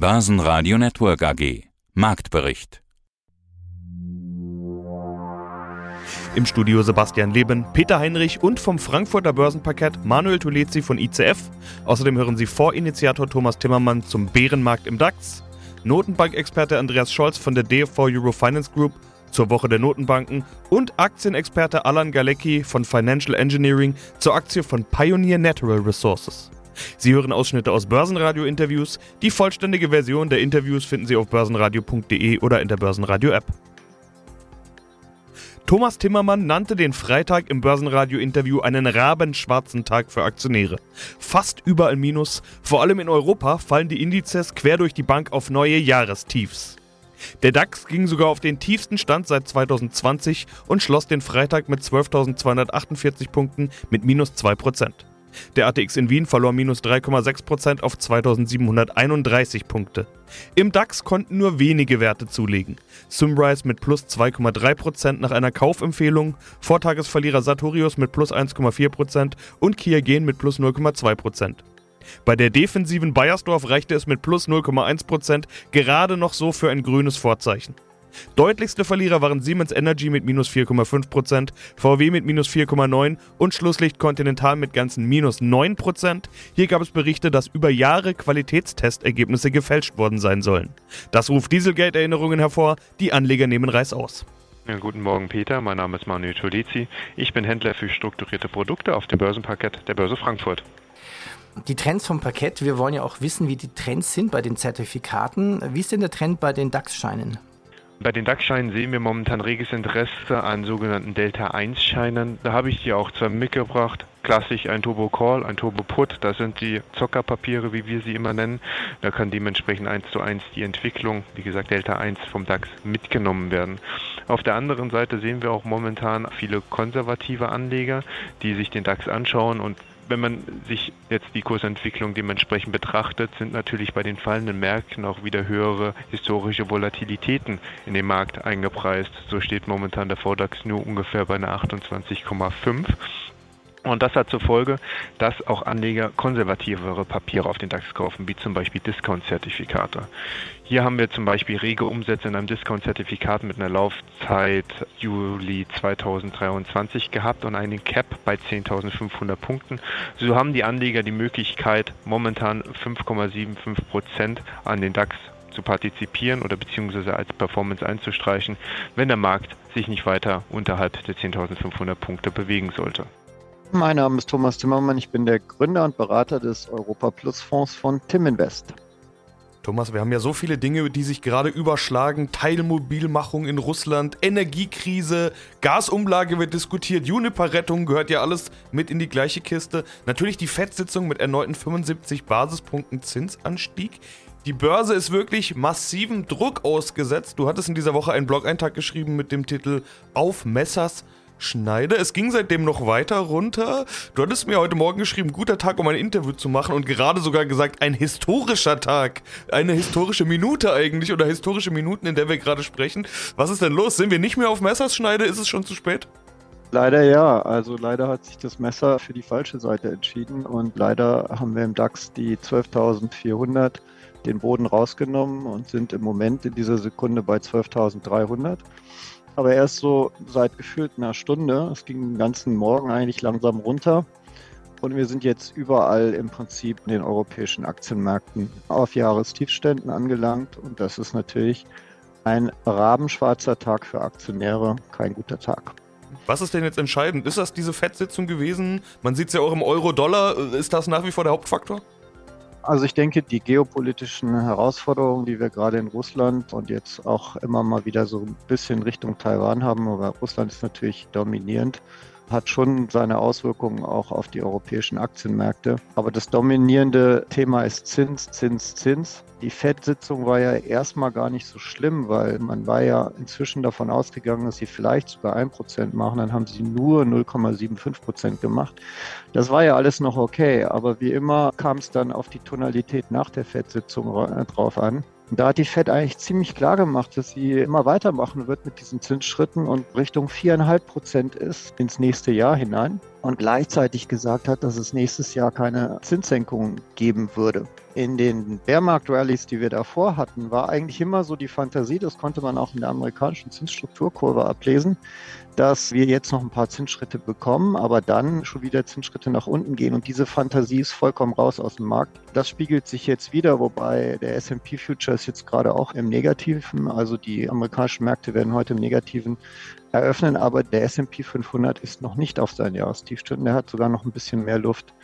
Börsenradio Network AG. Marktbericht. Im Studio Sebastian Leben, Peter Heinrich und vom Frankfurter Börsenparkett Manuel Tulezi von ICF. Außerdem hören Sie Vorinitiator Thomas Timmermann zum Bärenmarkt im DAX, Notenbankexperte Andreas Scholz von der DFV Eurofinance Group zur Woche der Notenbanken und Aktienexperte Alan Galecki von Financial Engineering zur Aktie von Pioneer Natural Resources. Sie hören Ausschnitte aus Börsenradio-Interviews. Die vollständige Version der Interviews finden Sie auf börsenradio.de oder in der Börsenradio-App. Thomas Timmermann nannte den Freitag im Börsenradio-Interview einen rabenschwarzen Tag für Aktionäre. Fast überall Minus, vor allem in Europa fallen die Indizes quer durch die Bank auf neue Jahrestiefs. Der DAX ging sogar auf den tiefsten Stand seit 2020 und schloss den Freitag mit 12.248 Punkten mit minus 2%. Der ATX in Wien verlor minus 3,6% auf 2731 Punkte. Im DAX konnten nur wenige Werte zulegen. Symrise mit plus 2,3% nach einer Kaufempfehlung, Vortagesverlierer Sartorius mit plus 1,4% und Kiagen mit plus 0,2%. Bei der defensiven Bayersdorf reichte es mit plus 0,1% gerade noch so für ein grünes Vorzeichen. Deutlichste Verlierer waren Siemens Energy mit minus 4,5%, VW mit minus 4,9% und Schlusslicht Continental mit ganzen minus 9%. Hier gab es Berichte, dass über Jahre Qualitätstestergebnisse gefälscht worden sein sollen. Das ruft Dieselgate-Erinnerungen hervor, die Anleger nehmen Reißaus. Ja, guten Morgen, Peter. Mein Name ist Manuel Tolizi. Ich bin Händler für strukturierte Produkte auf dem Börsenparkett der Börse Frankfurt. Die Trends vom Parkett, wir wollen ja auch wissen, wie die Trends sind bei den Zertifikaten. Wie ist denn der Trend bei den DAX-Scheinen? Bei den DAX-Scheinen sehen wir momentan reges Interesse an sogenannten Delta-1-Scheinen. Da habe ich die auch zwar mitgebracht. Klassisch ein Turbo Call, ein Turbo Put, das sind die Zockerpapiere, wie wir sie immer nennen. Da kann dementsprechend eins zu eins die Entwicklung, wie gesagt Delta 1 vom DAX mitgenommen werden. Auf der anderen Seite sehen wir auch momentan viele konservative Anleger, die sich den DAX anschauen und wenn man sich jetzt die Kursentwicklung dementsprechend betrachtet, sind natürlich bei den fallenden Märkten auch wieder höhere historische Volatilitäten in den Markt eingepreist. So steht momentan der VDAX nur ungefähr bei einer 28,5. Und das hat zur Folge, dass auch Anleger konservativere Papiere auf den DAX kaufen, wie zum Beispiel Discount-Zertifikate. Hier haben wir zum Beispiel rege Umsätze in einem Discount-Zertifikat mit einer Laufzeit Juli 2023 gehabt und einen Cap bei 10.500 Punkten. So haben die Anleger die Möglichkeit, momentan 5,75 Prozent an den DAX zu partizipieren oder beziehungsweise als Performance einzustreichen, wenn der Markt sich nicht weiter unterhalb der 10.500 Punkte bewegen sollte. Mein Name ist Thomas Timmermann, ich bin der Gründer und Berater des Europa Plus Fonds von Timinvest. Thomas, wir haben ja so viele Dinge, die sich gerade überschlagen. Teilmobilmachung in Russland, Energiekrise, Gasumlage wird diskutiert, Juniper-Rettung gehört ja alles mit in die gleiche Kiste. Natürlich die FED-Sitzung mit erneuten 75 Basispunkten Zinsanstieg. Die Börse ist wirklich massivem Druck ausgesetzt. Du hattest in dieser Woche einen Blog-Eintrag geschrieben mit dem Titel Auf Messers schneide. Es ging seitdem noch weiter runter. Du hattest mir heute Morgen geschrieben, guter Tag, um ein Interview zu machen und gerade sogar gesagt, ein historischer Tag. Eine historische Minute eigentlich oder historische Minuten, in der wir gerade sprechen. Was ist denn los? Sind wir nicht mehr auf Messerschneide? Ist es schon zu spät? Leider ja. Also leider hat sich das Messer für die falsche Seite entschieden und leider haben wir im DAX die 12.400 den Boden rausgenommen und sind im Moment in dieser Sekunde bei 12.300 aber erst so seit gefühlt einer Stunde. Es ging den ganzen Morgen eigentlich langsam runter. Und wir sind jetzt überall im Prinzip in den europäischen Aktienmärkten auf Jahrestiefständen angelangt. Und das ist natürlich ein rabenschwarzer Tag für Aktionäre, kein guter Tag. Was ist denn jetzt entscheidend? Ist das diese Fettsitzung gewesen? Man sieht es ja auch im Euro-Dollar. Ist das nach wie vor der Hauptfaktor? Also ich denke, die geopolitischen Herausforderungen, die wir gerade in Russland und jetzt auch immer mal wieder so ein bisschen Richtung Taiwan haben, aber Russland ist natürlich dominierend, hat schon seine Auswirkungen auch auf die europäischen Aktienmärkte. Aber das dominierende Thema ist Zins, Zins, Zins. Die FED-Sitzung war ja erstmal gar nicht so schlimm, weil man war ja inzwischen davon ausgegangen, dass sie vielleicht sogar 1% machen. Dann haben sie nur 0,75% gemacht. Das war ja alles noch okay. Aber wie immer kam es dann auf die Tonalität nach der FED-Sitzung drauf an. Da hat die Fed eigentlich ziemlich klar gemacht, dass sie immer weitermachen wird mit diesen Zinsschritten und Richtung viereinhalb Prozent ist ins nächste Jahr hinein. Und gleichzeitig gesagt hat, dass es nächstes Jahr keine Zinssenkungen geben würde. In den Bärmarkt-Rallies, die wir davor hatten, war eigentlich immer so die Fantasie, das konnte man auch in der amerikanischen Zinsstrukturkurve ablesen, dass wir jetzt noch ein paar Zinsschritte bekommen, aber dann schon wieder Zinsschritte nach unten gehen. Und diese Fantasie ist vollkommen raus aus dem Markt. Das spiegelt sich jetzt wieder, wobei der S&P Future ist jetzt gerade auch im Negativen. Also die amerikanischen Märkte werden heute im Negativen eröffnen, aber der S&P 500 ist noch nicht auf seinen Jahrestiefstunden. Der hat sogar noch ein bisschen mehr Luft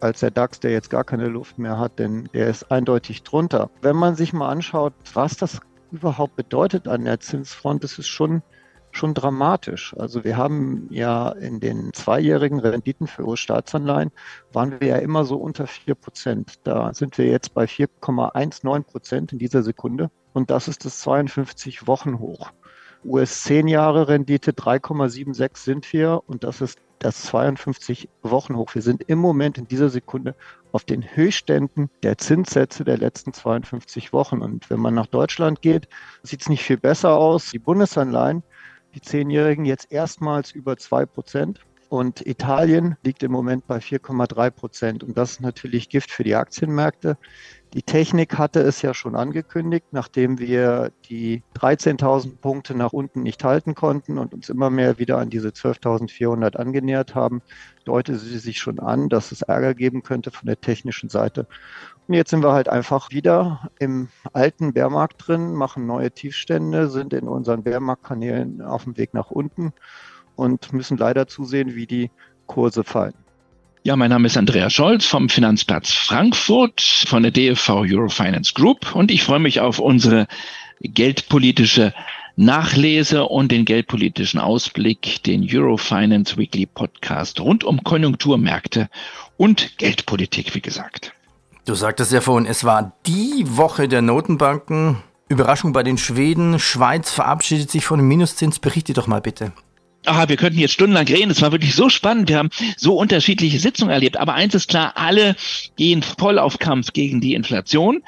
als der DAX, der jetzt gar keine Luft mehr hat, denn der ist eindeutig drunter. Wenn man sich mal anschaut, was das überhaupt bedeutet an der Zinsfront, das ist schon schon dramatisch. Also wir haben ja in den zweijährigen Renditen für US-Staatsanleihen waren wir ja immer so unter 4 Prozent. Da sind wir jetzt bei 4,19 Prozent in dieser Sekunde. Und das ist das 52 Wochen hoch. US 10 Jahre Rendite 3,76 sind wir und das ist das 52 Wochen hoch. Wir sind im Moment in dieser Sekunde auf den Höchstständen der Zinssätze der letzten 52 Wochen. Und wenn man nach Deutschland geht, sieht es nicht viel besser aus. Die Bundesanleihen die Zehnjährigen jetzt erstmals über 2 Prozent. Und Italien liegt im Moment bei 4,3 Prozent. Und das ist natürlich Gift für die Aktienmärkte. Die Technik hatte es ja schon angekündigt, nachdem wir die 13.000 Punkte nach unten nicht halten konnten und uns immer mehr wieder an diese 12.400 angenähert haben, deutete sie sich schon an, dass es Ärger geben könnte von der technischen Seite. Und jetzt sind wir halt einfach wieder im alten Bärmarkt drin, machen neue Tiefstände, sind in unseren Bärmarktkanälen auf dem Weg nach unten und müssen leider zusehen, wie die Kurse fallen. Ja, mein Name ist Andreas Scholz vom Finanzplatz Frankfurt von der DFV Eurofinance Group und ich freue mich auf unsere geldpolitische Nachlese und den geldpolitischen Ausblick, den Eurofinance Weekly Podcast rund um Konjunkturmärkte und Geldpolitik, wie gesagt. Du sagtest ja vorhin, es war die Woche der Notenbanken. Überraschung bei den Schweden. Schweiz verabschiedet sich von dem Minuszins. Berichte doch mal bitte. Ah, wir könnten jetzt stundenlang reden. Es war wirklich so spannend. Wir haben so unterschiedliche Sitzungen erlebt. Aber eins ist klar, alle gehen voll auf Kampf gegen die Inflation.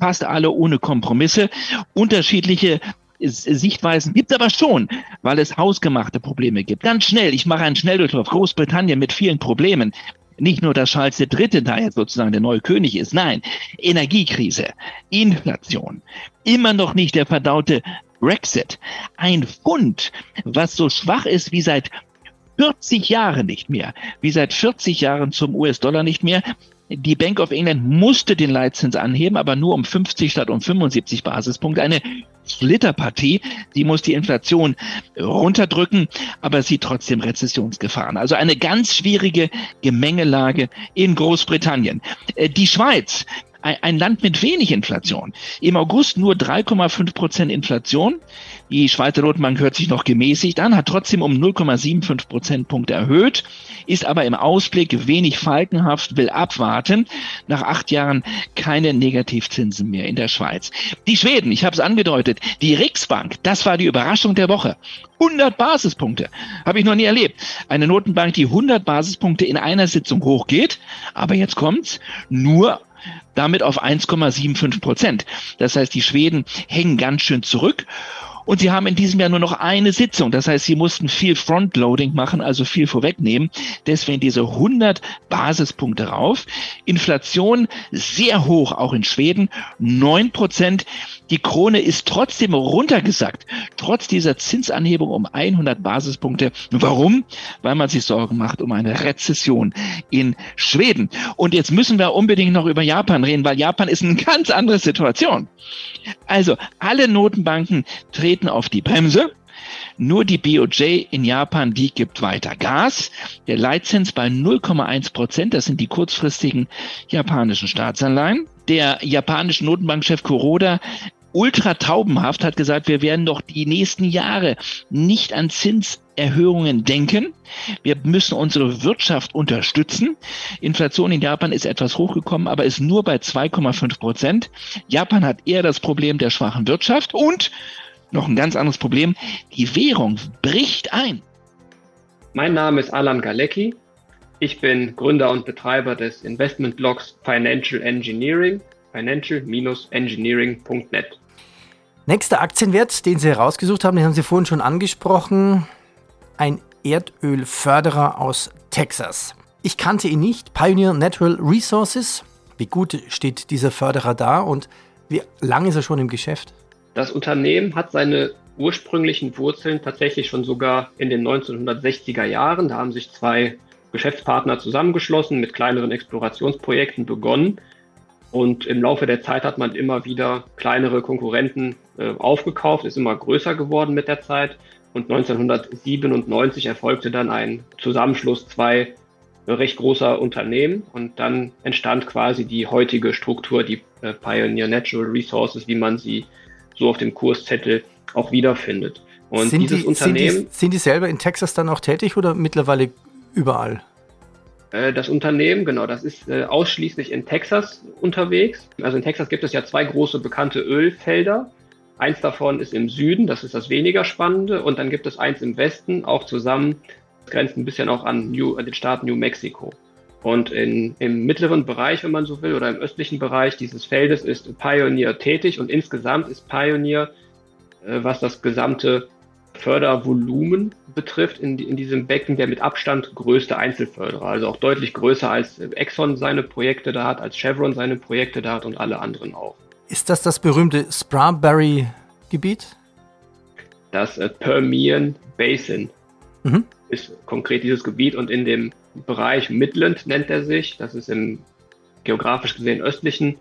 Fast alle ohne Kompromisse. Unterschiedliche Sichtweisen gibt es aber schon, weil es hausgemachte Probleme gibt. Ganz schnell, ich mache einen Schnelldurchlauf. Großbritannien mit vielen Problemen. Nicht nur, dass Charles III. da jetzt sozusagen der neue König ist, nein, Energiekrise, Inflation, immer noch nicht der verdaute Brexit, ein Pfund, was so schwach ist wie seit 40 Jahren nicht mehr, wie seit 40 Jahren zum US-Dollar nicht mehr. Die Bank of England musste den Leitzins anheben, aber nur um 50 statt um 75 Basispunkte. Eine Flitterpartie, die muss die Inflation runterdrücken, aber sieht trotzdem Rezessionsgefahren. Also eine ganz schwierige Gemengelage in Großbritannien. Äh, die Schweiz, ein Land mit wenig Inflation. Im August nur 3,5 Prozent Inflation. Die Schweizer Notenbank hört sich noch gemäßigt an, hat trotzdem um 0,75 Prozentpunkte erhöht, ist aber im Ausblick wenig falkenhaft, will abwarten. Nach acht Jahren keine Negativzinsen mehr in der Schweiz. Die Schweden, ich habe es angedeutet, die Riksbank, das war die Überraschung der Woche. 100 Basispunkte. Habe ich noch nie erlebt. Eine Notenbank, die 100 Basispunkte in einer Sitzung hochgeht. Aber jetzt kommt's. Nur damit auf 1,75 Prozent. Das heißt, die Schweden hängen ganz schön zurück. Und sie haben in diesem Jahr nur noch eine Sitzung. Das heißt, sie mussten viel Frontloading machen, also viel vorwegnehmen. Deswegen diese 100 Basispunkte rauf. Inflation sehr hoch, auch in Schweden. 9 Prozent. Die Krone ist trotzdem runtergesackt, trotz dieser Zinsanhebung um 100 Basispunkte. Warum? Weil man sich Sorgen macht um eine Rezession in Schweden. Und jetzt müssen wir unbedingt noch über Japan reden, weil Japan ist eine ganz andere Situation. Also alle Notenbanken treten auf die Bremse. Nur die BOJ in Japan, die gibt weiter Gas. Der Leitzins bei 0,1 Prozent, das sind die kurzfristigen japanischen Staatsanleihen. Der japanische Notenbankchef Kuroda ultra taubenhaft, hat gesagt, wir werden doch die nächsten Jahre nicht an Zinserhöhungen denken. Wir müssen unsere Wirtschaft unterstützen. Inflation in Japan ist etwas hochgekommen, aber ist nur bei 2,5 Prozent. Japan hat eher das Problem der schwachen Wirtschaft und noch ein ganz anderes Problem. Die Währung bricht ein. Mein Name ist Alan Galecki. Ich bin Gründer und Betreiber des Investmentblogs Financial Engineering financial-engineering.net. Nächster Aktienwert, den Sie herausgesucht haben, den haben Sie vorhin schon angesprochen. Ein Erdölförderer aus Texas. Ich kannte ihn nicht. Pioneer Natural Resources. Wie gut steht dieser Förderer da und wie lange ist er schon im Geschäft? Das Unternehmen hat seine ursprünglichen Wurzeln tatsächlich schon sogar in den 1960er Jahren. Da haben sich zwei Geschäftspartner zusammengeschlossen, mit kleineren Explorationsprojekten begonnen. Und im Laufe der Zeit hat man immer wieder kleinere Konkurrenten äh, aufgekauft, ist immer größer geworden mit der Zeit. Und 1997 erfolgte dann ein Zusammenschluss zwei recht großer Unternehmen und dann entstand quasi die heutige Struktur, die äh, Pioneer Natural Resources, wie man sie so auf dem Kurszettel auch wiederfindet. Und sind dieses die, Unternehmen. Sind die, sind die selber in Texas dann auch tätig oder mittlerweile überall? Äh, das Unternehmen, genau, das ist äh, ausschließlich in Texas unterwegs. Also in Texas gibt es ja zwei große bekannte Ölfelder. Eins davon ist im Süden, das ist das weniger spannende, und dann gibt es eins im Westen, auch zusammen, das grenzt ein bisschen auch an, New, an den Staat New Mexico. Und in, im mittleren Bereich, wenn man so will, oder im östlichen Bereich dieses Feldes ist Pioneer tätig und insgesamt ist Pioneer, äh, was das gesamte Fördervolumen betrifft in, in diesem Becken der mit Abstand größte Einzelförderer. Also auch deutlich größer als Exxon seine Projekte da hat, als Chevron seine Projekte da hat und alle anderen auch. Ist das das berühmte Spraberry-Gebiet? Das äh, Permian Basin mhm. ist konkret dieses Gebiet und in dem Bereich Midland nennt er sich. Das ist im geografisch gesehen östlichen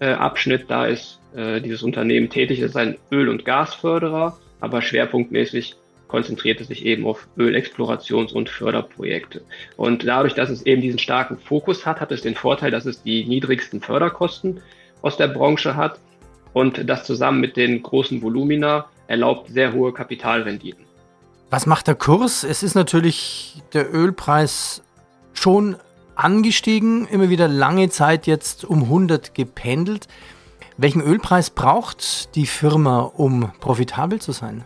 äh, Abschnitt. Da ist äh, dieses Unternehmen tätig. Das ist ein Öl- und Gasförderer aber schwerpunktmäßig konzentriert es sich eben auf Ölexplorations- und Förderprojekte. Und dadurch, dass es eben diesen starken Fokus hat, hat es den Vorteil, dass es die niedrigsten Förderkosten aus der Branche hat und das zusammen mit den großen Volumina erlaubt sehr hohe Kapitalrenditen. Was macht der Kurs? Es ist natürlich der Ölpreis schon angestiegen, immer wieder lange Zeit jetzt um 100 gependelt. Welchen Ölpreis braucht die Firma, um profitabel zu sein?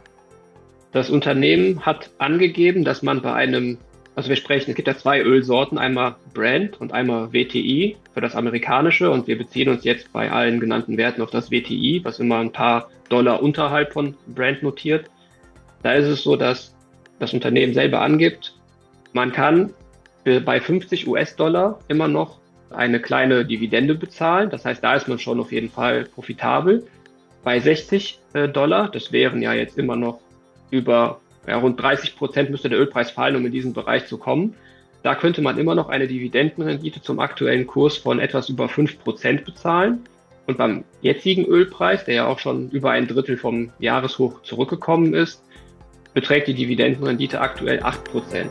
Das Unternehmen hat angegeben, dass man bei einem, also wir sprechen, es gibt ja zwei Ölsorten, einmal Brand und einmal WTI für das amerikanische und wir beziehen uns jetzt bei allen genannten Werten auf das WTI, was immer ein paar Dollar unterhalb von Brand notiert. Da ist es so, dass das Unternehmen selber angibt, man kann bei 50 US-Dollar immer noch eine kleine Dividende bezahlen. Das heißt, da ist man schon auf jeden Fall profitabel. Bei 60 äh, Dollar, das wären ja jetzt immer noch über ja, rund 30 Prozent müsste der Ölpreis fallen, um in diesen Bereich zu kommen. Da könnte man immer noch eine Dividendenrendite zum aktuellen Kurs von etwas über 5 Prozent bezahlen. Und beim jetzigen Ölpreis, der ja auch schon über ein Drittel vom Jahreshoch zurückgekommen ist, beträgt die Dividendenrendite aktuell 8 Prozent.